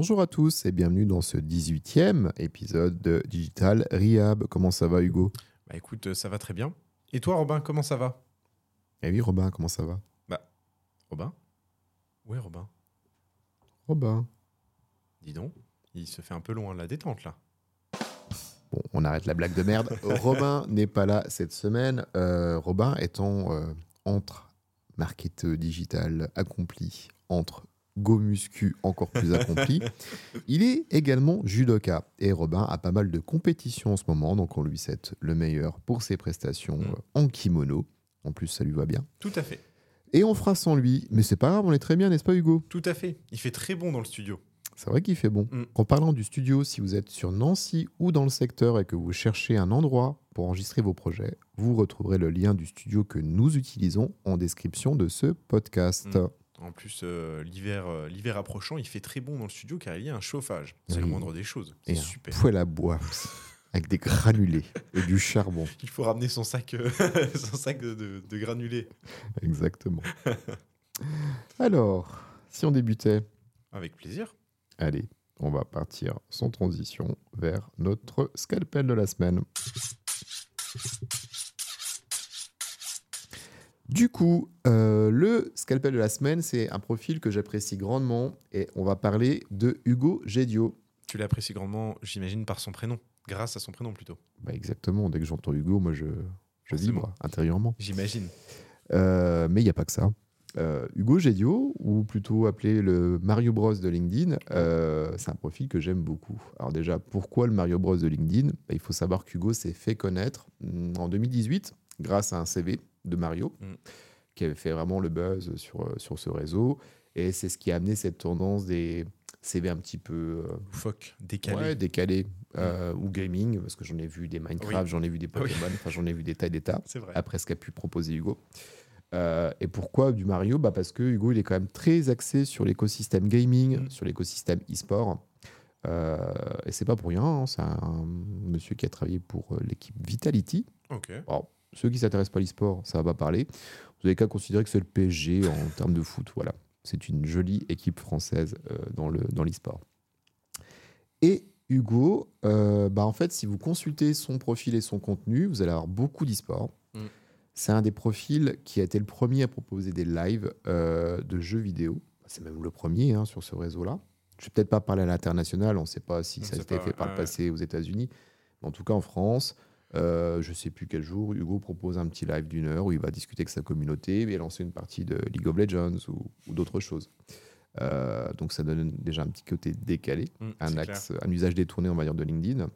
Bonjour à tous et bienvenue dans ce 18e épisode de Digital Rehab. Comment ça va Hugo? Bah écoute, euh, ça va très bien. Et toi Robin, comment ça va? Eh oui Robin, comment ça va? Bah, Robin? Ouais Robin? Robin. Dis donc, il se fait un peu loin la détente là. Bon, on arrête la blague de merde. Robin n'est pas là cette semaine. Euh, Robin étant euh, entre marketeur digital accompli, entre go muscu encore plus accompli, il est également judoka. Et Robin a pas mal de compétitions en ce moment, donc on lui souhaite le meilleur pour ses prestations Mm. en kimono. En plus, ça lui va bien. Tout à fait, Et on fera sans lui, mais c'est pas grave, on est très bien, n'est-ce pas Hugo? Tout à fait. Il fait très bon dans le studio. C'est vrai qu'il fait bon. Mm. En parlant du studio, si vous êtes sur Nancy ou dans le secteur et que vous cherchez un endroit pour enregistrer vos projets, vous retrouverez le lien du studio que nous utilisons en description de ce podcast. Mm. En plus, euh, l'hiver euh, l'hiver approchant, il fait très bon dans le studio car il y a un chauffage. C'est le moindre des choses. Et C'est un super. poêle à bois avec des granulés et du charbon. Il faut ramener son sac, euh, son sac de, de- de granulés. Exactement. Alors, si on débutait, Avec plaisir. allez, on va partir sans transition vers notre scalpel de la semaine. Du coup, euh, le scalpel de la semaine, c'est un profil que j'apprécie grandement et on va parler de Hugo Gédio. Tu l'apprécies grandement, j'imagine, par son prénom. Grâce à son prénom plutôt. Bah exactement, dès que j'entends Hugo, moi je, je vibre intérieurement. J'imagine. Euh, mais il n'y a pas que ça. Euh, Hugo Gédio, ou plutôt appelé le Mario Bros de LinkedIn, c'est un profil que j'aime beaucoup. Alors déjà, pourquoi le Mario Bros de LinkedIn? Bah, Il faut savoir qu'Hugo s'est fait connaître hum, en 2018 grâce à un CV de Mario, Mm. qui avait fait vraiment le buzz sur, euh, sur ce réseau. Et c'est ce qui a amené cette tendance des CV un petit peu euh, Loufoque, décalé. ouais, décalés, euh, ou gaming, parce que j'en ai vu des Minecraft, Oui. j'en ai vu des Oui. Pokémon, enfin j'en ai vu des tas et des tas C'est vrai. après ce qu'a pu proposer Hugo. Euh, et pourquoi du Mario? Bah Parce que Hugo, il est quand même très axé sur l'écosystème gaming, Mm. sur l'écosystème e-sport. Euh, et c'est pas pour rien, hein, c'est un monsieur qui a travaillé pour l'équipe Vitality. Ok. Alors, ceux qui s'intéressent pas à l'e-sport, ça va pas parler. Vous avez qu'à considérer que c'est le PSG en termes de foot. Voilà. C'est une jolie équipe française euh, dans le dans l'e-sport. Et Hugo, euh, bah en fait, si vous consultez son profil et son contenu, vous allez avoir beaucoup d'e-sport. Mm. C'est un des profils qui a été le premier à proposer des lives euh, de jeux vidéo. C'est même le premier hein, sur ce réseau-là. Je vais peut-être pas parler à l'international, on ne sait pas si On ça a été fait par le passé aux États-Unis. Mais en tout cas, en France, euh, je sais plus quel jour, Hugo propose un petit live d'une heure où il va discuter avec sa communauté et lancer une partie de League of Legends ou, ou d'autres choses. Euh, donc ça donne déjà un petit côté décalé, Mm, un axe, un usage détourné, on va dire, de LinkedIn.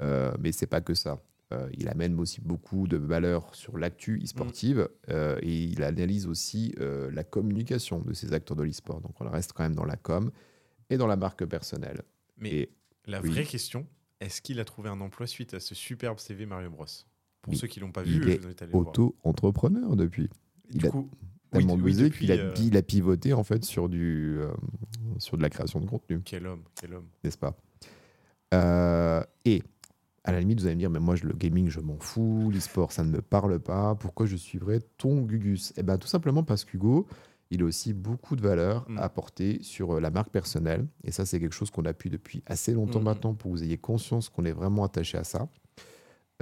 Euh, mais c'est pas que ça. Euh, il amène aussi beaucoup de valeur sur l'actu e-sportive et il analyse aussi la communication de ces acteurs de l'e-sport. Donc on reste quand même dans la com et dans la marque personnelle. Mais Et la oui. vraie question, est-ce qu'il a trouvé un emploi suite à ce superbe CV Mario Bros? Pour Il- ceux qui l'ont pas il vu, est le voir. auto-entrepreneur depuis. Du il a coup, Tellement oui, qu'il a, euh, il a pivoté en fait sur, du, euh, sur de la création de contenu, Quel homme, quel homme. n'est-ce pas? Euh, Et à la limite, vous allez me dire, mais moi, je- le gaming, je m'en fous, l'e-sport, ça ne me parle pas, pourquoi je suivrais ton Gugus? Eh bien, tout simplement parce qu'Hugo, il a aussi beaucoup de valeur Mm. à apporter sur euh, la marque personnelle. Et ça, c'est quelque chose qu'on appuie depuis assez longtemps Mm. maintenant pour que vous ayez conscience qu'on est vraiment attaché à ça.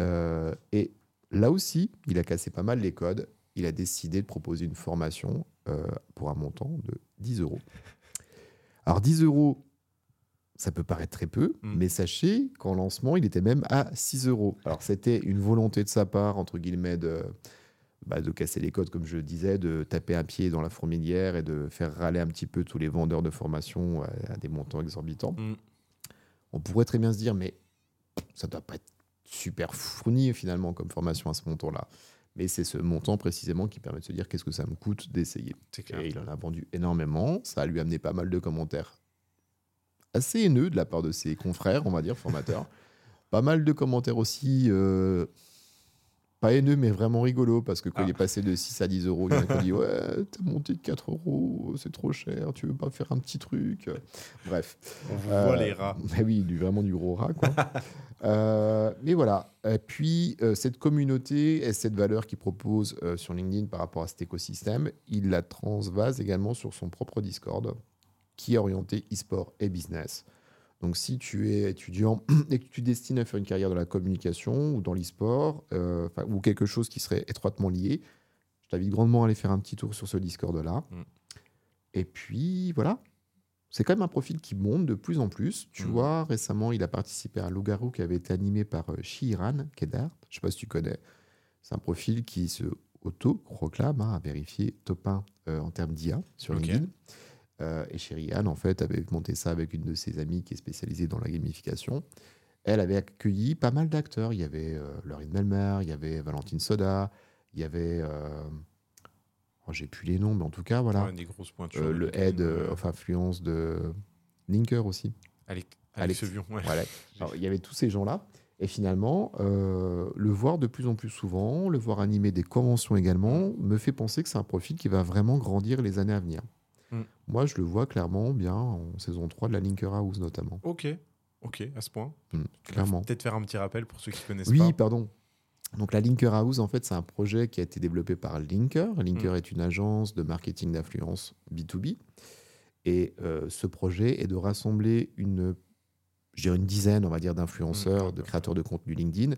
Euh, et là aussi, il a cassé pas mal les codes. Il a décidé de proposer une formation euh, pour un montant de 10 euros. Alors 10 euros, ça peut paraître très peu, Mm. mais sachez qu'en lancement, il était même à 6 euros. Alors c'était une volonté de sa part, entre guillemets, de, bah, de casser les codes, comme je disais, de taper un pied dans la fourmilière et de faire râler un petit peu tous les vendeurs de formation à, à des montants exorbitants. Mm. On pourrait très bien se dire, mais ça doit pas être super fourni finalement comme formation à ce montant-là. Mais c'est ce montant précisément qui permet de se dire qu'est-ce que ça me coûte d'essayer. Et il en a vendu énormément. Ça a lui amené pas mal de commentaires assez haineux de la part de ses confrères, on va dire, formateurs. Pas mal de commentaires aussi, euh, pas haineux, mais vraiment rigolo, parce que quand Ah. il est passé de 6 à 10 euros, il y en a qui ont dit Ouais, t'as monté de 4 euros, c'est trop cher, tu veux pas faire un petit truc Bref. On vous Euh, voit les rats. Mais oui, du, vraiment du gros rat, quoi. Euh, mais voilà. Et puis, euh, cette communauté et cette valeur qu'il propose sur LinkedIn par rapport à cet écosystème, il la transvase également sur son propre Discord, qui est orienté e-sport et business. Donc, si tu es étudiant et que tu destines à faire une carrière dans la communication ou dans l'e-sport, euh, ou quelque chose qui serait étroitement lié, je t'invite grandement à aller faire un petit tour sur ce Discord-là. Mm. Et puis, voilà. C'est quand même un profil qui monte de plus en plus. Tu Mhm. vois, récemment, il a participé à un loup-garou qui avait été animé par euh, Shiran Kedar. Je sais pas si tu connais. C'est un profil qui se auto-proclame, hein, à vérifier top 1 euh, en termes d'IA sur Ok. LinkedIn. Euh, et Shirian, en fait, avait monté ça avec une de ses amies qui est spécialisée dans la gamification. Elle avait accueilli pas mal d'acteurs. Il y avait euh, Laurie Melmer, il y avait Valentine Soda, il y avait. euh, oh, J'ai plus les noms, mais en tout cas, voilà. Ouais, des grosses pointures. Euh, le head euh, euh, of influence de Linker aussi. Alex, Alex. Alex Vion, ouais. Voilà. Alors, il y avait tous ces gens-là. Et finalement, euh, le voir de plus en plus souvent, le voir animer des conventions également, me fait penser que c'est un profil qui va vraiment grandir les années à venir. Mm. Moi, je le vois clairement bien en saison 3 de la Linker House notamment. Ok, ok, à ce point. Mm, clairement. Peut-être faire un petit rappel pour ceux qui connaissent Oui, pas. pardon. Donc la Linker House, en fait, c'est un projet qui a été développé par Linker. Mm. Linker est une agence de marketing d'influence B2B. Et euh, ce projet est de rassembler une, je dirais une dizaine, on va dire, d'influenceurs, Mm. de créateurs de contenu LinkedIn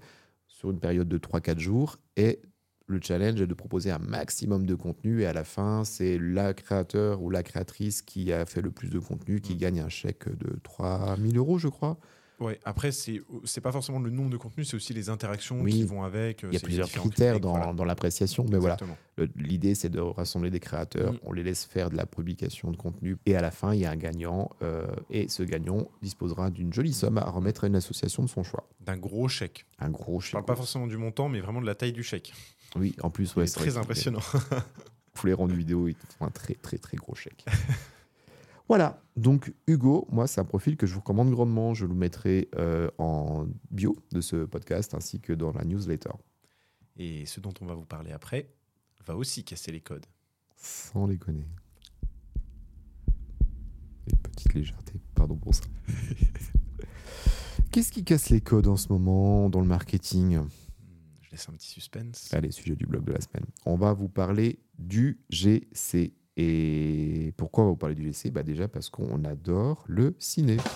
sur une période de 3-4 jours. Et le challenge est de proposer un maximum de contenu. Et à la fin, c'est la créateur ou la créatrice qui a fait le plus de contenu qui Mm. gagne un chèque de 3000 euros, je crois. Ouais, après, c'est c'est pas forcément le nombre de contenus, c'est aussi les interactions Oui. qui vont avec. Il y a plusieurs critères dans, dans l'appréciation, mais voilà. L'idée, c'est de rassembler des créateurs, Mm. on les laisse faire de la publication de contenu, et à la fin, il y a un gagnant, euh, et ce gagnant disposera d'une jolie somme à remettre à une association de son choix. D'un gros chèque. Un gros Je chèque. parle pas forcément du montant, mais vraiment de la taille du chèque. Oui, en plus, C'est ouais, c'est très impressionnant. Pour les rendre vidéo, ils te font un très, très, très gros chèque. voilà, donc Hugo, moi, c'est un profil que je vous recommande grandement. Je le mettrai euh, en bio de ce podcast ainsi que dans la newsletter. Et ce dont on va vous parler après va aussi casser les codes. Sans déconner. Une petite légèreté, pardon pour ça. Qu'est-ce qui casse les codes en ce moment dans le marketing? Laisse un petit suspense. Allez, sujet du blog de la semaine. On va vous parler du GC. Et pourquoi on va vous parler du GC bah Déjà parce qu'on adore le ciné.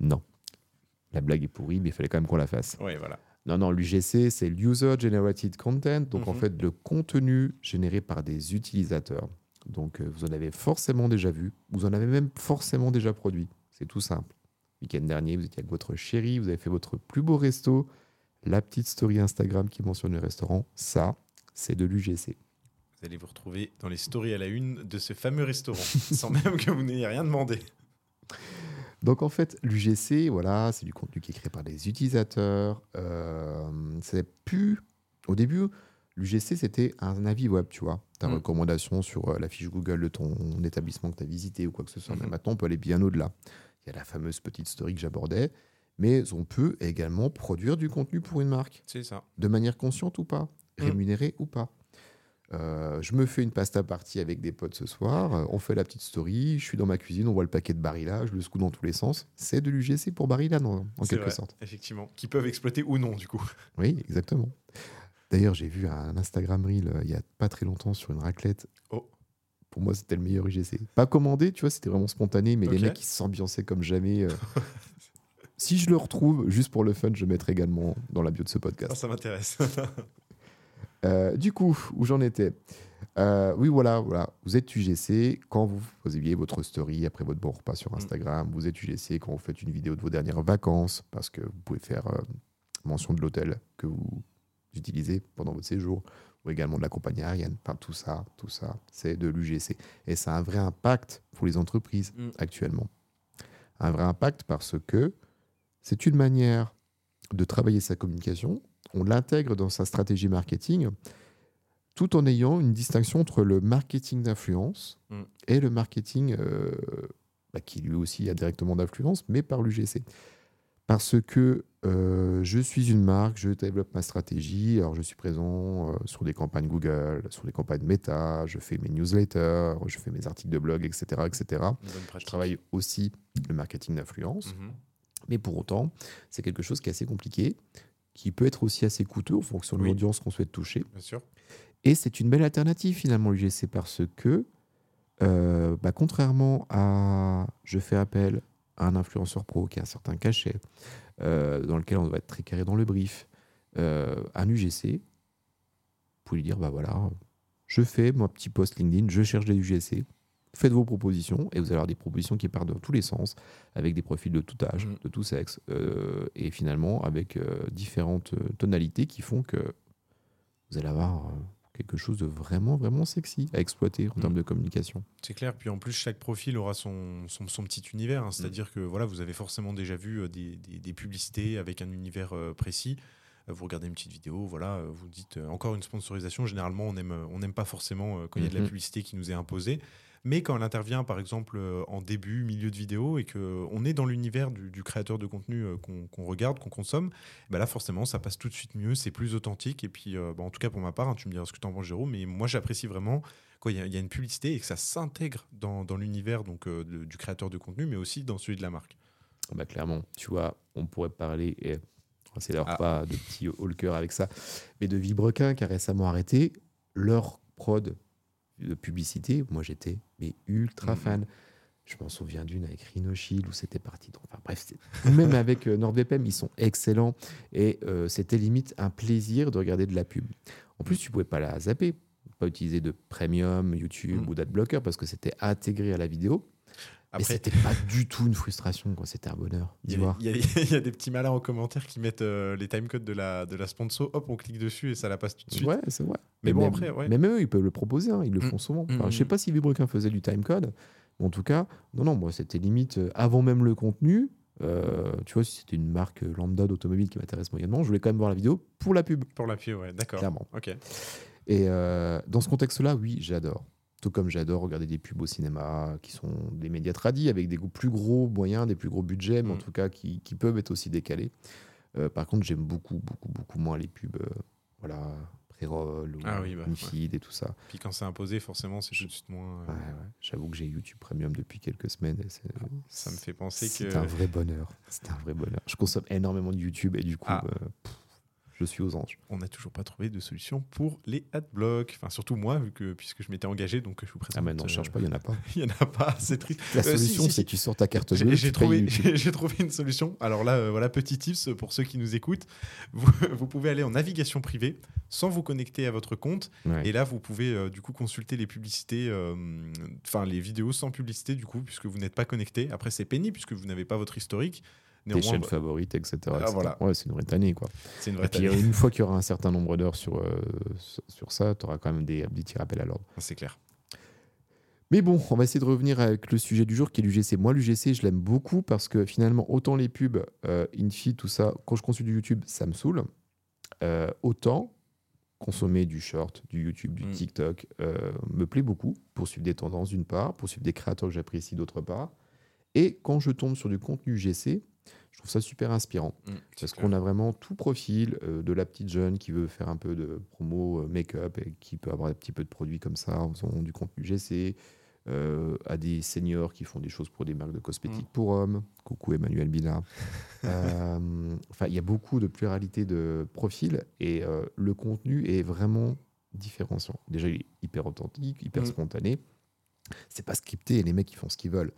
non. La blague est pourrie, mais il fallait quand même qu'on la fasse. Ouais, voilà. Non, non, l'UGC, c'est l'User Generated Content, donc en Mhm. fait le contenu généré par des utilisateurs. Donc euh, vous en avez forcément déjà vu, vous en avez même forcément déjà produit. C'est tout simple. Week-end dernier, vous étiez avec votre chérie, vous avez fait votre plus beau resto, la petite story Instagram qui mentionne le restaurant, ça, c'est de l'UGC. Vous allez vous retrouver dans les stories à la une de ce fameux restaurant, sans même que vous n'ayez rien demandé. Donc en fait, l'UGC, voilà, c'est du contenu qui est créé par des utilisateurs. Euh, c'est plus au début, l'UGC c'était un avis web, tu vois, ta Mm. recommandation sur euh, la fiche Google de ton établissement que tu as visité ou quoi que ce soit. Mais Mhm. maintenant, on peut aller bien au-delà. Il y a la fameuse petite story que j'abordais, mais on peut également produire du contenu pour une marque, C'est ça. de manière consciente ou pas, Mm. rémunérée ou pas. Euh, je me fais une pasta partie avec des potes ce soir, euh, on fait la petite story, je suis dans ma cuisine, on voit le paquet de Barilla, je le secoue dans tous les sens. C'est de l'UGC pour Barilla, en, quelque vrai, sorte. Effectivement. Qui peuvent exploiter ou non, du coup. Oui, exactement. D'ailleurs, j'ai vu un Instagram Reel euh, il y a pas très longtemps sur une raclette. Oh. Pour moi, c'était le meilleur UGC. Pas commandé, tu vois, c'était vraiment spontané, mais les mecs, ils s'ambiançaient comme jamais. euh. si je le retrouve, juste pour le fun, je mettrai également dans la bio de ce podcast. Ça, ça m'intéresse. Euh, du coup, où j'en étais? Euh, Oui, voilà, voilà. Vous êtes UGC quand vous posiez votre story après votre bon repas sur Instagram. Vous êtes UGC quand vous faites une vidéo de vos dernières vacances parce que vous pouvez faire euh, mention de l'hôtel que vous utilisez pendant votre séjour ou également de la compagnie aérienne. Enfin, tout ça, tout ça, c'est de l'UGC. Et ça a un vrai impact pour les entreprises Mm. actuellement. Un vrai impact parce que c'est une manière de travailler sa communication. On l'intègre dans sa stratégie marketing. tout en ayant une distinction entre le marketing d'influence Mm. et le marketing euh, bah, qui lui aussi a directement d'influence, mais par l'UGC. Parce que euh, je suis une marque, je développe ma stratégie, alors je suis présent euh, sur des campagnes Google, sur des campagnes Meta, je fais mes newsletters, je fais mes articles de blog, etc. etc. Je travaille aussi le marketing d'influence. Mhm. Mais pour autant, c'est quelque chose qui est assez compliqué, qui peut être aussi assez coûteux en fonction de Oui. l'audience qu'on souhaite toucher. Bien sûr. Et c'est une belle alternative finalement l'UGC parce que, euh, bah, contrairement à je fais appel à un influenceur pro qui a un certain cachet, euh, dans lequel on doit être très carré dans le brief, euh, un UGC, vous pouvez lui dire bah voilà, je fais mon petit post LinkedIn, je cherche des UGC, faites vos propositions et vous allez avoir des propositions qui partent dans tous les sens, avec des profils de tout âge, Mhm. de tout sexe, euh, et finalement avec différentes tonalités qui font que vous allez avoir quelque chose de vraiment, vraiment sexy à exploiter en Mhm. termes de communication. C'est clair. Puis en plus, chaque profil aura son, son, son petit univers. hein. C'est-à-dire que voilà, vous avez forcément déjà vu euh, des, des- des publicités avec un univers euh, précis. Euh, Vous regardez une petite vidéo, voilà, vous dites euh, encore une sponsorisation. Généralement, on aime, on n'aime pas forcément euh, quand il y a de la Mhm. publicité qui nous est imposée. Mais quand elle intervient, par exemple, euh, en début, milieu de vidéo, et qu'on est dans l'univers du, du créateur de contenu euh, qu'on regarde, qu'on consomme, bah là, forcément, ça passe tout de suite mieux, c'est plus authentique. Et puis, euh, bah, en tout cas, pour ma part, hein, tu me diras ce que tu en penses, Jérôme, mais moi, j'apprécie vraiment quand il y, y a une publicité et que ça s'intègre dans, dans l'univers donc euh, du créateur de contenu, mais aussi dans celui de la marque. Bah, clairement, tu vois, on pourrait parler, et c'est leur Ah. pas de petit haut le cœur avec ça, mais de Vibrequin qui a récemment arrêté leur prod de publicité. Moi, j'étais mais ultra Mhm. fan. Je m'en souviens d'une avec Rhinoshield où c'était parti. Donc, enfin, bref, même avec euh, NordVPN, ils sont excellents. Et euh, c'était limite un plaisir de regarder de la pub. En plus, tu pouvais pas la zapper, pas utiliser de premium, YouTube Mhm. ou d'adblocker parce que c'était intégré à la vidéo. Après, c'était pas du tout une frustration, quoi. C'était un bonheur il y, y a des petits malins en commentaire qui mettent euh, les timecodes de la, de la sponsor, hop, on clique dessus et ça la passe tout de suite. Ouais, c'est vrai. Mais bon, même, après, ouais. Même eux, ils peuvent le proposer, hein, ils le Mm. font souvent. Mm, Enfin, Je sais mm. pas si Vibrequin faisait du timecode, mais en tout cas, non, non, moi, c'était limite euh, avant même le contenu. euh, tu vois, si c'était une marque lambda d'automobile qui m'intéresse moyennement, je voulais quand même voir la vidéo pour la pub, Pour l'appui, ouais, d'accord. clairement. Ok. Et euh, dans ce contexte-là, oui, j'adore. Tout comme j'adore regarder des pubs au cinéma qui sont des médias tradis avec des goûts plus gros moyens, des plus gros budgets, mais en tout cas qui, qui peuvent être aussi décalés. Euh, par contre, j'aime beaucoup, beaucoup, beaucoup moins les pubs, euh, voilà, pré-roll ou Ah oui, bah, ouais. Infeed et tout ça. Puis quand c'est imposé, forcément, c'est tout de suite moins. euh, Ouais, ouais. J'avoue que j'ai YouTube Premium depuis quelques semaines. et c'est- Ça me fait penser C'est que. un vrai bonheur. C'est un vrai bonheur. Je consomme énormément de YouTube et du coup, Ah. euh, pff, je suis aux anges. on n'a toujours pas trouvé de solution pour les adblocks. Enfin, surtout moi, vu que, puisque je m'étais engagé, donc je vous présente. Ah, mais non, euh, cherche pas, il n'y en a pas. Il n'y en a pas, c'est triste. La Euh, si, solution, si, c'est que tu sors ta carte J'ai bleue. j'ai trouvé, j'ai trouvé une solution. Alors là, euh, voilà, petit tips pour ceux qui nous écoutent. Vous, vous pouvez aller en navigation privée sans vous connecter à votre compte. Ouais. Et là, vous pouvez du coup consulter les publicités, enfin les vidéos sans publicité du coup, puisque vous n'êtes pas connecté. Après, c'est pénible puisque vous n'avez pas votre historique. Tes chaînes bah, favorites, etc. Ah, etc. voilà. Ouais, c'est une vraie tannée, quoi. une Et puis, une fois qu'il y aura un certain nombre d'heures sur, euh, sur ça, tu auras quand même des, des petits rappels à l'ordre. C'est clair. Mais bon, on va essayer de revenir avec le sujet du jour qui est l'UGC. Moi, l'UGC, je l'aime beaucoup parce que finalement, autant les pubs, euh, Infi, tout ça, quand je consulte du YouTube, ça me saoule. Euh, autant consommer du short, du YouTube, du Mm. TikTok euh, me plaît beaucoup pour suivre des tendances d'une part, pour suivre des créateurs que j'apprécie d'autre part. Et quand je tombe sur du contenu UGC, je trouve ça super inspirant. Mm, Parce qu'on a vraiment tout profil, euh, de la petite jeune qui veut faire un peu de promo euh, make-up et qui peut avoir un petit peu de produits comme ça en faisant du contenu GC, euh, à des seniors qui font des choses pour des marques de cosmétiques Mm. pour hommes. Coucou Emmanuel. Euh, Enfin, il y a beaucoup de pluralité de profils et le contenu est vraiment différenciant. Déjà, il est hyper authentique, hyper Mm. spontané. C'est pas scripté et les mecs ils font ce qu'ils veulent.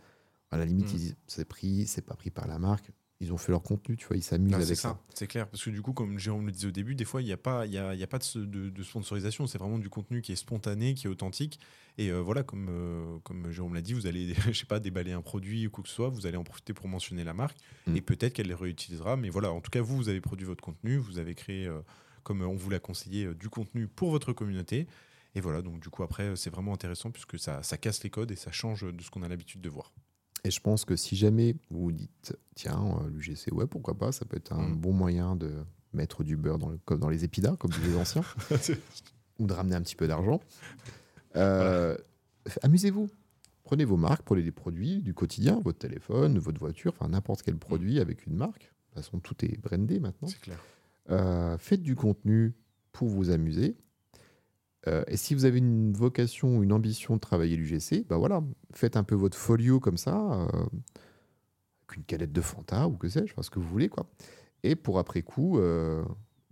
À la limite, Mm. ils disent c'est pris, c'est pas pris par la marque. Ils ont fait leur contenu, tu vois, ils s'amusent Non, avec ça. ça, c'est clair. Parce que du coup, comme Jérôme le disait au début, des fois, il n'y a pas, y a, il y a pas de, ce- de- de sponsorisation. C'est vraiment du contenu qui est spontané, qui est authentique. Et euh, voilà, comme, euh, comme Jérôme l'a dit, vous allez, je sais pas, déballer un produit ou quoi que ce soit, vous allez en profiter pour mentionner la marque. Mm. Et peut-être qu'elle les réutilisera. Mais voilà, en tout cas, vous, vous avez produit votre contenu, vous avez créé, euh, comme on vous l'a conseillé, du contenu pour votre communauté. Et voilà, donc du coup, après, c'est vraiment intéressant puisque ça, ça casse les codes et ça change de ce qu'on a l'habitude de voir. Et je pense que si jamais vous vous dites, tiens, euh, l'UGC, ouais, pourquoi pas, ça peut être un Mm. bon moyen de mettre du beurre dans, le, dans les épidars, comme les anciens, ou de ramener un petit peu d'argent. Euh, Amusez-vous. Prenez vos marques, prenez des produits du quotidien, votre téléphone, votre voiture, enfin n'importe quel produit avec une marque. De toute façon, tout est brandé maintenant. C'est clair. Euh, faites du contenu pour vous amuser. Euh, et si vous avez une vocation ou une ambition de travailler l'UGC, bah voilà, faites un peu votre folio comme ça, euh, avec une canette de Fanta ou que sais-je, enfin, ce que vous voulez, quoi. Et pour après coup, euh,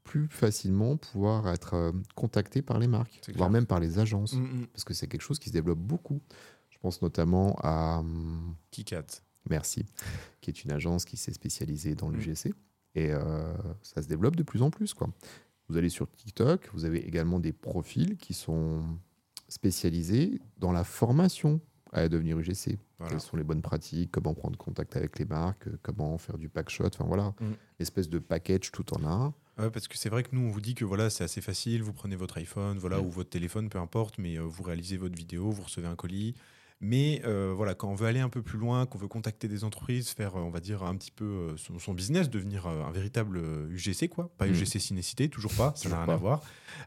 plus facilement pouvoir être euh, contacté par les marques, voire clair. même par les agences, Mm, mm. parce que c'est quelque chose qui se développe beaucoup. Je pense notamment à hum, KitKat. Merci, qui est une agence qui s'est spécialisée dans Mm. l'UGC. Et ça se développe de plus en plus. Quoi. Vous allez sur TikTok, vous avez également des profils qui sont spécialisés dans la formation à devenir UGC. Voilà. Quelles sont les bonnes pratiques, comment prendre contact avec les marques, comment faire du pack shot, enfin voilà, Mm. espèce de package tout en un. Ouais, parce que c'est vrai que nous, on vous dit que voilà, c'est assez facile. Vous prenez votre iPhone, voilà, Mm. ou votre téléphone, peu importe, mais euh, vous réalisez votre vidéo, vous recevez un colis. Mais euh, voilà, quand on veut aller un peu plus loin, qu'on veut contacter des entreprises, faire, euh, on va dire, un petit peu euh, son, son business, devenir un véritable UGC, quoi. Pas Mm. UGC Cinécité, toujours pas, ça n'a rien pas. à voir.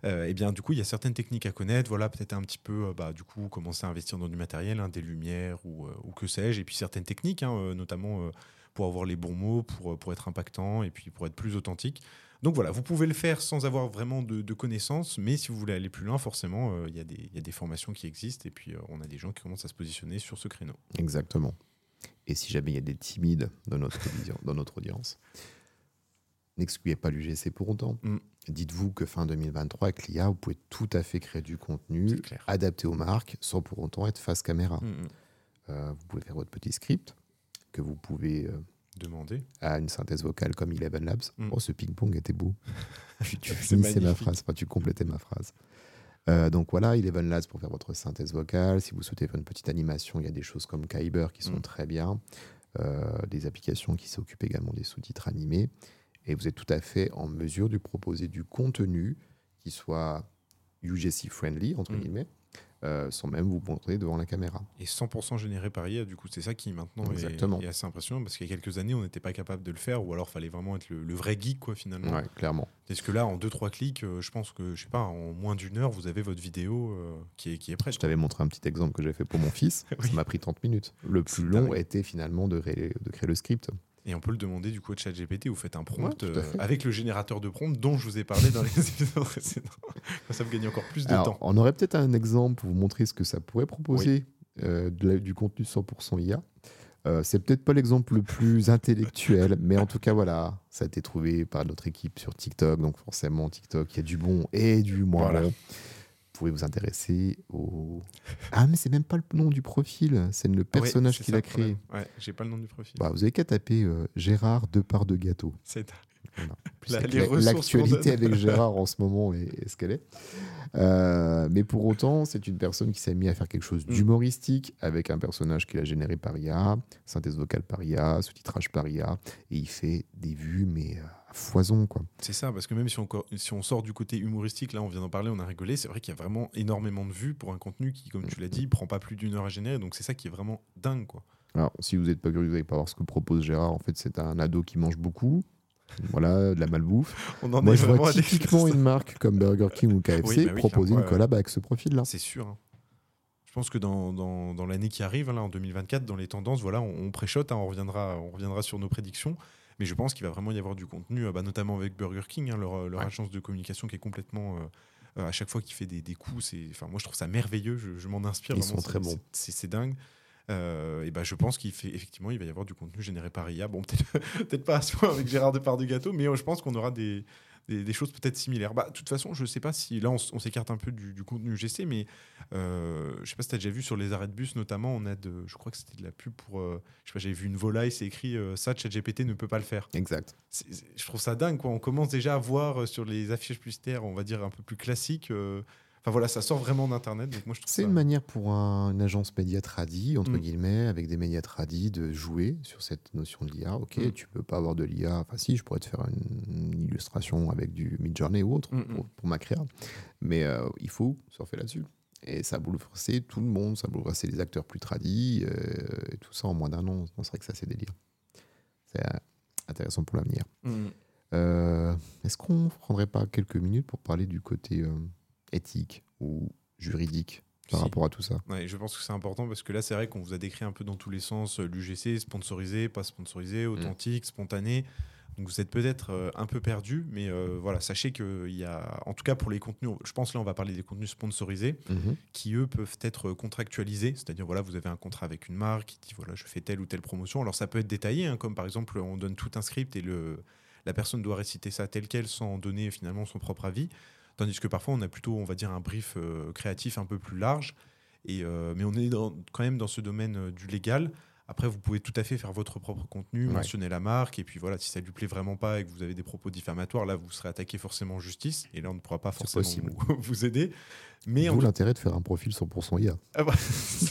Euh, et bien, du coup, il y a certaines techniques à connaître. Voilà, peut-être un petit peu, bah, du coup, commencer à investir dans du matériel, hein, des lumières ou, ou que sais-je. Et puis certaines techniques, hein, notamment pour avoir les bons mots, pour, pour être impactant et puis pour être plus authentique. Donc voilà, vous pouvez le faire sans avoir vraiment de, de connaissances, mais si vous voulez aller plus loin, forcément, euh, il y, a des- il y a des formations qui existent et puis euh, on a des gens qui commencent à se positionner sur ce créneau. Exactement. Et si jamais il y a des timides dans notre, audience- dans notre audience, n'excluez pas l'UGC pour autant. Mm. Dites-vous que fin 2023, avec l'IA, vous pouvez tout à fait créer du contenu adapté aux marques sans pour autant être face caméra. Mm, mm. Euh, vous pouvez faire votre petit script que vous pouvez Demandez. à une synthèse vocale comme Eleven Labs. Mm. Oh, ce ping-pong était beau. tu tu C'est finissais ma magnifique. phrase, enfin, tu complétais ma phrase. Euh, donc voilà, Eleven Labs pour faire votre synthèse vocale. Si vous souhaitez faire une petite animation, il y a des choses comme Kyber qui sont Mm. très bien. Euh, des applications qui s'occupent également des sous-titres animés. Et vous êtes tout à fait en mesure de proposer du contenu qui soit UGC friendly, entre Mm. guillemets, euh, sans même vous montrer devant la caméra. Et 100% généré par IA, du coup, c'est ça qui maintenant est, Exactement. est assez impressionnant parce qu'il y a quelques années, on n'était pas capable de le faire ou alors fallait vraiment être le, le vrai geek, quoi, finalement. Ouais, clairement. Parce que là, en 2-3 clics, euh, je pense que, je sais pas, en moins d'une heure, vous avez votre vidéo euh, qui, est, qui est prête. Je t'avais montré un petit exemple que j'ai fait pour mon fils. Oui. Ça m'a pris 30 minutes. Le plus long dingue. était finalement de créer le script. Et on peut le demander du coup à ChatGPT, vous faites un prompt Ouais, euh, avec le générateur de prompt dont je vous ai parlé dans les épisodes précédents. Ça vous gagnez encore plus de Alors, temps. on aurait peut-être un exemple pour vous montrer ce que ça pourrait proposer euh, la- du contenu 100% IA. Euh, c'est peut-être pas l'exemple le plus intellectuel, mais en tout cas, voilà, ça a été trouvé par notre équipe sur TikTok. Donc, forcément, TikTok, il y a du bon et du moins Voilà. bon. Vous pouvez vous intéresser au. Ah, mais c'est même pas le nom du profil, c'est le personnage qu'il a créé. Ouais, j'ai pas le nom du profil. Bah, vous avez qu'à taper euh, Gérard deux parts de gâteau. C'est La- avec L'actualité avec Gérard en ce moment est, est ce qu'elle est. Euh, mais pour autant, c'est une personne qui s'est mis à faire quelque chose Mm. d'humoristique avec un personnage qu'il a généré par IA, synthèse vocale par IA, sous-titrage par IA, et il fait des vues, mais euh, à foison, quoi. C'est ça, parce que même si on, si on sort du côté humoristique, là on vient d'en parler, on a rigolé, c'est vrai qu'il y a vraiment énormément de vues pour un contenu qui, comme tu l'as dit, prend pas plus d'une heure à générer, donc c'est ça qui est vraiment dingue. quoi. Alors, si vous n'êtes pas curieux, vous n'allez pas voir ce que propose Gérard. En fait, c'est un ado qui mange beaucoup. Voilà, de la malbouffe. On en Moi, est je vraiment vois typiquement une marque comme Burger King ou KFC Oui, bah oui, proposer une collab avec ce profil-là. C'est sûr. hein. Je pense que dans, dans, dans l'année qui arrive, hein, là, en 2024, dans les tendances, voilà, on, on préchote, hein, on, reviendra, on reviendra sur nos prédictions. Mais je pense qu'il va vraiment y avoir du contenu, euh, bah, notamment avec Burger King, hein, leur, leur Ouais. agence de communication qui est complètement. euh, euh, à chaque fois qu'il fait des, des coups, c'est, enfin, moi je trouve ça merveilleux, je, je m'en inspire. Ils vraiment, sont très bons. C'est dingue. Euh, et bah, je pense qu'il fait effectivement, il va y avoir du contenu généré par IA. Bon, peut-être, peut-être pas à ce point avec Gérard Depardieu gâteau, mais euh, je pense qu'on aura des, des, des choses peut-être similaires. Bah, de toute façon, je sais pas si là on, s'écarte un peu du, du contenu GC, mais euh, je sais pas si tu as déjà vu sur les arrêts de bus notamment, on a de, je crois que c'était de la pub pour, euh, je sais pas, j'avais vu une volaille, c'est écrit euh, ça, ChatGPT ne peut pas le faire. Exact. Je trouve ça dingue quoi. On commence déjà à voir sur les affiches publicitaires, on va dire un peu plus classiques. Enfin voilà, ça sort vraiment d'internet. Donc moi je trouve C'est ça- une manière pour un- une agence média tradie, entre Mm. guillemets, avec des médias tradis, de jouer sur cette notion de l'IA. Ok, Mm. tu peux pas avoir de l'IA. Enfin, si, je pourrais te faire une, une illustration avec du Midjourney ou autre Mm, mm. pour, pour ma créa. Mais euh, il faut surfer là-dessus. Et ça a bouleversé tout le monde, ça a bouleversé les acteurs plus tradis, euh, et tout ça en moins d'un an. C'est vrai que ça, c'est délire. C'est euh, intéressant pour l'avenir. Euh, Est-ce qu'on prendrait pas quelques minutes pour parler du côté éthique ou juridique par Si. rapport à tout ça Ouais, je pense que c'est important parce que là, c'est vrai qu'on vous a décrit un peu dans tous les sens euh, l'UGC, sponsorisé, pas sponsorisé, authentique, spontané. Donc vous êtes peut-être euh, un peu perdu, mais euh, voilà, sachez qu'il y a, en tout cas pour les contenus, je pense là on va parler des contenus sponsorisés, Mhm. qui eux peuvent être contractualisés, c'est-à-dire voilà, vous avez un contrat avec une marque qui dit voilà, je fais telle ou telle promotion. Alors ça peut être détaillé, hein, comme par exemple on donne tout un script et le, la personne doit réciter ça tel quel sans donner finalement son propre avis. Tandis que parfois on a plutôt, on va dire, un brief euh, créatif un peu plus large. Et, euh, mais on est dans- quand même dans ce domaine euh, du légal. Après, vous pouvez tout à fait faire votre propre contenu, Ouais. mentionner la marque, et puis voilà, si ça lui plaît vraiment pas et que vous avez des propos diffamatoires, là, vous serez attaqué forcément en justice, et là, on ne pourra pas forcément vous, aider. Mais en D'où l'intérêt de faire un profil 100% IA. Ah bah,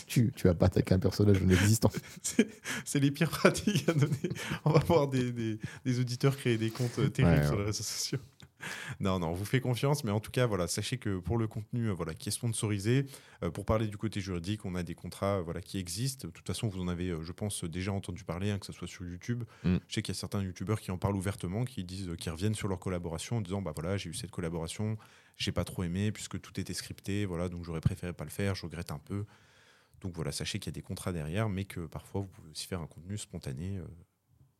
tu, tu vas pas attaquer un personnage non existant. c'est c'est les pires pratiques à donner. On va voir des, des- des auditeurs créer des comptes terribles Ouais, sur les réseaux sociaux. Non, non, on vous fait confiance, mais en tout cas, voilà, sachez que pour le contenu euh, voilà, qui est sponsorisé, euh, pour parler du côté juridique, on a des contrats voilà, qui existent. De toute façon, vous en avez, euh, je pense, déjà entendu parler, hein, que ce soit sur YouTube. Mm. Je sais qu'il y a certains YouTubeurs qui en parlent ouvertement, qui disent, qui reviennent sur leur collaboration en disant, bah voilà, j'ai eu cette collaboration, j'ai pas trop aimé puisque tout était scripté, voilà, donc j'aurais préféré pas le faire, je regrette un peu. Donc voilà, sachez qu'il y a des contrats derrière, mais que parfois vous pouvez aussi faire un contenu spontané, euh,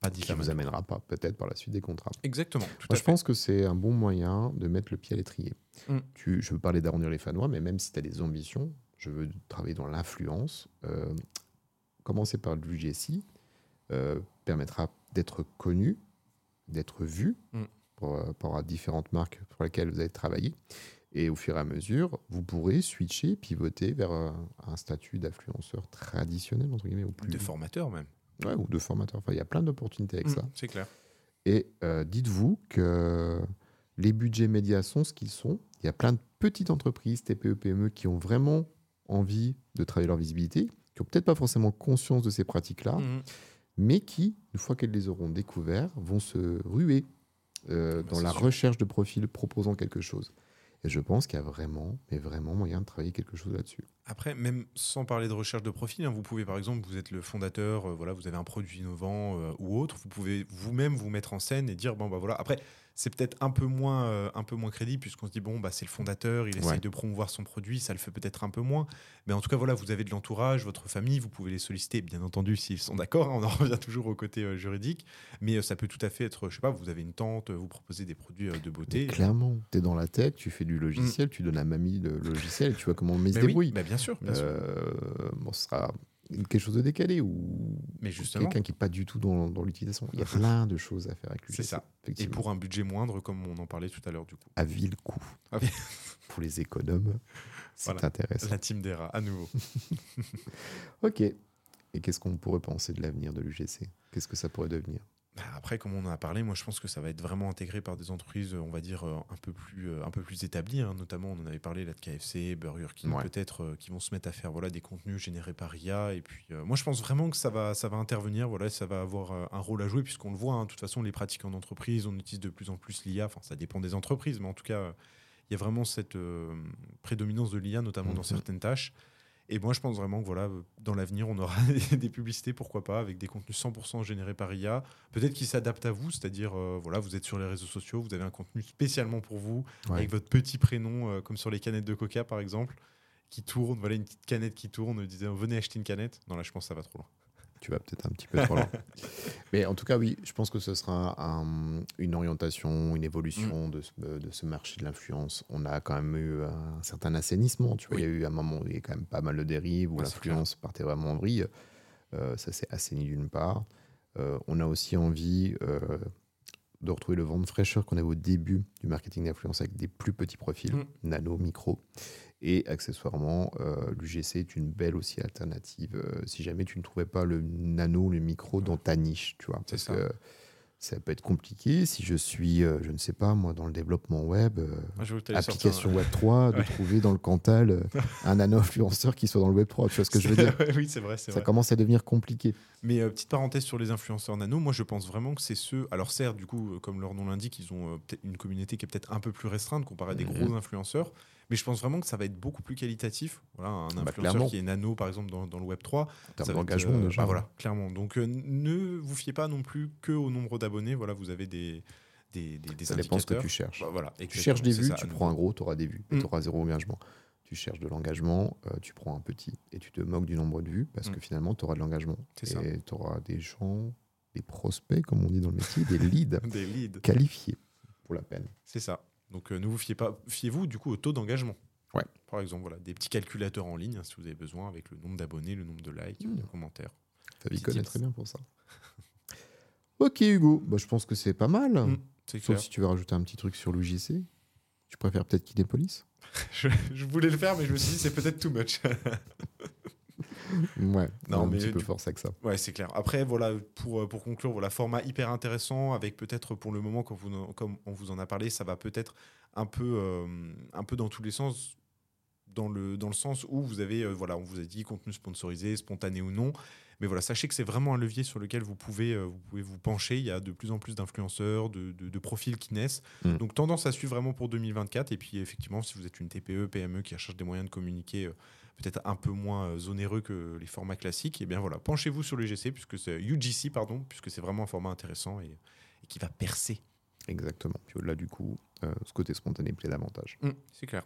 pas qui vous diffamatoire. amènera pas peut-être par la suite des contrats. Exactement. Tout Moi, à je fait. pense que c'est un bon moyen de mettre le pied à l'étrier. Mm. Tu, je veux parler d'arrondir les fanois, mais même si tu as des ambitions, je veux travailler dans l'influence. euh, commencer par l'UGC euh, permettra d'être connu, d'être vu Mm. pour, euh, par différentes marques pour lesquelles vous allez travailler. Et au fur et à mesure, vous pourrez switcher, pivoter vers euh, un statut d'influenceur traditionnel, entre guillemets, ou plus. De formateur même. Ouais, ou de formateur. Enfin, il y a plein d'opportunités avec Mm, ça. C'est clair. Et euh, dites-vous que les budgets médias sont ce qu'ils sont. Il y a plein de petites entreprises, TPE, PME, qui ont vraiment envie de travailler leur visibilité, qui n'ont peut-être pas forcément conscience de ces pratiques-là, Mhm. mais qui, une fois qu'elles les auront découvertes, vont se ruer euh, Bah, dans la sûr. recherche de profils proposant quelque chose. Et je pense qu'il y a vraiment, mais vraiment moyen de travailler quelque chose là-dessus. Après, même sans parler de recherche de profil, hein, vous pouvez par exemple, vous êtes le fondateur, euh, voilà, vous avez un produit innovant euh, ou autre, vous pouvez vous-même vous mettre en scène et dire bon bah voilà. Après, c'est peut-être un peu moins euh, un peu moins crédible puisqu'on se dit bon bah c'est le fondateur, il essaye de promouvoir son produit, ça le fait peut-être un peu moins. Mais en tout cas voilà, vous avez de l'entourage, votre famille, vous pouvez les solliciter, bien entendu s'ils sont d'accord. hein, on en revient toujours au côté euh, juridique, mais euh, ça peut tout à fait être, je sais pas, vous avez une tente, euh, vous proposez des produits de beauté. Mais clairement, tu es dans la tech, tu fais du logiciel, tu donnes à mamie le logiciel tu vois comment on met se oui, débrouille. bah, bien sûr, bien sûr. Bon, ce sera quelque chose de décalé ou quelqu'un qui n'est pas du tout dans, dans l'utilisation. Il y a plein de choses à faire avec lui. C'est ça. Et pour un budget moindre, comme on en parlait tout à l'heure du coup. À vil coût. Ah oui. pour les économes, c'est Voilà. intéressant. La team des rats, à nouveau. Ok. Et qu'est-ce qu'on pourrait penser de l'avenir de l'UGC Qu'est-ce que ça pourrait devenir? Après, comme on en a parlé, moi je pense que ça va être vraiment intégré par des entreprises, euh, on va dire, euh, un peu plus, euh, un peu plus établies. hein. Notamment, on en avait parlé là de KFC, Burger King, Ouais. peut-être, euh, qui vont se mettre à faire voilà, des contenus générés par IA. Et puis, euh, moi je pense vraiment que ça va, ça va intervenir, voilà, ça va avoir un rôle à jouer, puisqu'on le voit, hein, de toute façon, les pratiques en entreprise, on utilise de plus en plus l'IA. Enfin, ça dépend des entreprises, mais en tout cas, euh, il y a vraiment cette prédominance de l'IA, notamment dans Mhm. certaines tâches. Et moi, je pense vraiment que voilà, dans l'avenir, on aura des, des publicités, pourquoi pas, avec des contenus 100% générés par IA. Peut-être qu'ils s'adaptent à vous, c'est-à-dire, euh, voilà, vous êtes sur les réseaux sociaux, vous avez un contenu spécialement pour vous, Ouais. avec votre petit prénom, euh, comme sur les canettes de Coca, par exemple, qui tourne, voilà, une petite canette qui tourne, disant venez acheter une canette. Non, là, je pense que ça va trop loin. Tu vas peut-être un petit peu trop loin. Mais en tout cas, oui, je pense que ce sera un- une orientation, une évolution de, ce, de ce marché de l'influence. On a quand même eu un certain assainissement. Tu vois, Oui. il y a eu un moment où il y a quand même pas mal de dérives, où Ouais, l'influence partait vraiment en vrille. Euh, ça s'est assaini d'une part. Euh, on a aussi envie euh, de retrouver le vent de fraîcheur qu'on avait au début du marketing d'influence avec des plus petits profils, Mm. nano, micro. Et accessoirement, euh, l'UGC est une belle aussi alternative euh, si jamais tu ne trouvais pas le nano, le micro dans ta niche, tu vois. C'est Parce ça. que ça peut être compliqué si je suis, euh, je ne sais pas, moi, dans le développement web, euh, application web 3, de Ouais. trouver dans le Cantal euh, un nano-influenceur qui soit dans le web 3. Tu vois ce que je veux dire Oui, c'est vrai, Ça vrai. commence à devenir compliqué. Mais euh, petite parenthèse sur les influenceurs nano, moi je pense vraiment que c'est ceux. Alors certes, du coup, comme leur nom l'indique, ils ont peut-être une communauté qui est peut-être un peu plus restreinte comparée à des Mhm. gros influenceurs. Mais je pense vraiment que ça va être beaucoup plus qualitatif. Voilà, un Bah, influenceur clairement. qui est nano, par exemple, dans, dans le Web 3. En termes d'engagement, euh, déjà. bah voilà, clairement. Donc euh, ne vous fiez pas non plus que au nombre d'abonnés. Voilà, vous avez des, des, des, des Ça dépend ce que tu cherches. Bah, voilà, tu cherches des vues, ça, tu prends un gros, tu auras des vues, et Mm. tu auras zéro engagement. Tu cherches de l'engagement, euh, tu prends un petit et tu te moques du nombre de vues parce Mm. que finalement, tu auras de l'engagement. Et tu auras des gens, des prospects, comme on dit dans le métier, des leads Des leads. qualifiés pour la peine. C'est ça. Donc euh, ne vous fiez pas, fiez-vous du coup au taux d'engagement. Ouais. Par exemple, voilà, des petits calculateurs en ligne hein, si vous avez besoin avec le nombre d'abonnés, le nombre de likes, Mm. de commentaires. Fabi connaît tips. très bien pour ça. ok, Hugo, bah, je pense que c'est pas mal. Mm, C'est Sauf clair. si tu veux rajouter un petit truc sur l'UJC. Tu préfères peut-être Kinépolis Je, je voulais le faire, mais je me suis dit c'est peut-être too much. Ouais, Non, un mais petit peu ça. ouais, c'est clair. Après, voilà, pour, euh, pour conclure, voilà, format hyper intéressant avec peut-être pour le moment, comme, vous, en- comme on vous en a parlé, ça va peut-être un peu, euh, un peu dans tous les sens. Dans le, dans le sens où vous avez, euh, voilà, on vous a dit contenu sponsorisé, spontané ou non. Mais voilà, sachez que c'est vraiment un levier sur lequel vous pouvez, euh, vous pouvez vous pencher. Il y a de plus en plus d'influenceurs, de, de- de profils qui naissent. Mm. Donc tendance à suivre vraiment pour 2024. Et puis effectivement, si vous êtes une TPE, PME qui recherche des moyens de communiquer euh, peut-être un peu moins euh, onéreux que les formats classiques, et bien voilà, penchez-vous sur le GC, puisque c'est UGC, pardon, puisque c'est vraiment un format intéressant et, et qui va percer. Exactement. Puis au-delà du coup, euh, ce côté spontané plaît davantage. c'est clair.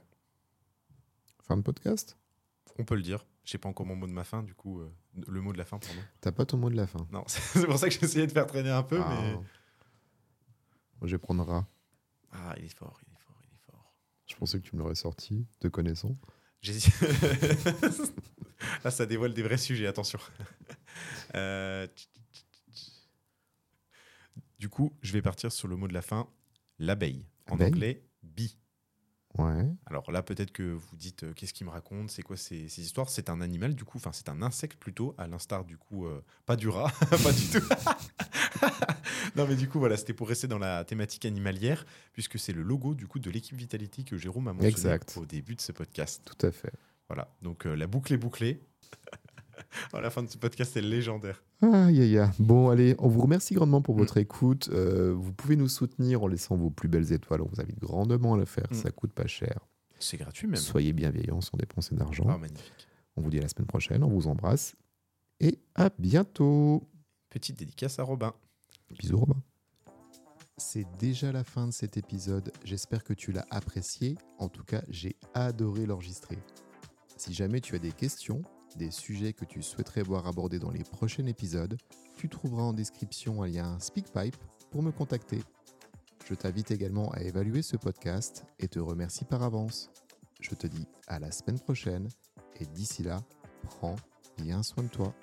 Fin de podcast? On peut le dire. Je sais pas encore mon mot de ma fin, du coup, euh, le mot de la fin, pardon. T'as pas ton mot de la fin? Non, c'est pour ça que j'ai essayé de faire traîner un peu, Ah. mais. Moi, Je vais prendre rat. Ah, il est fort, il est fort, il est fort. Je pensais que tu me l'aurais sorti, te connaissant. Là, ça dévoile des vrais sujets, attention. Euh, Du coup, je vais partir sur le mot de la fin, l'abeille. En anglais, bee. Ouais. Alors là, peut-être que vous dites euh, qu'est-ce qu'il me raconte, c'est quoi ces, ces histoires? C'est un animal, du coup, enfin, c'est un insecte plutôt, à l'instar du coup, euh, pas du rat, pas du tout. Non, mais du coup, voilà, c'était pour rester dans la thématique animalière, puisque c'est le logo du coup de l'équipe Vitality que Jérôme a mentionné Exact. au début de ce podcast. Tout à fait. Voilà, donc euh, la boucle est bouclée. la fin de ce podcast, c'est légendaire. Aïe, aïe, aïe. Bon, allez, on vous remercie grandement pour votre écoute. Euh, vous pouvez nous soutenir en laissant vos plus belles étoiles. On vous invite grandement à le faire. Mm. Ça coûte pas cher. C'est gratuit même. Soyez bienveillants sans dépenser d'argent. Ah, magnifique. On vous dit à la semaine prochaine. On vous embrasse. Et à bientôt. Petite dédicace à Robin. Bisous, Robin. C'est déjà la fin de cet épisode. J'espère que tu l'as apprécié. En tout cas, j'ai adoré l'enregistrer. Si jamais tu as des questions, des sujets que tu souhaiterais voir abordés dans les prochains épisodes, tu trouveras en description un lien SpeakPipe pour me contacter. Je t'invite également à évaluer ce podcast et te remercie par avance. Je te dis à la semaine prochaine et d'ici là, prends bien soin de toi.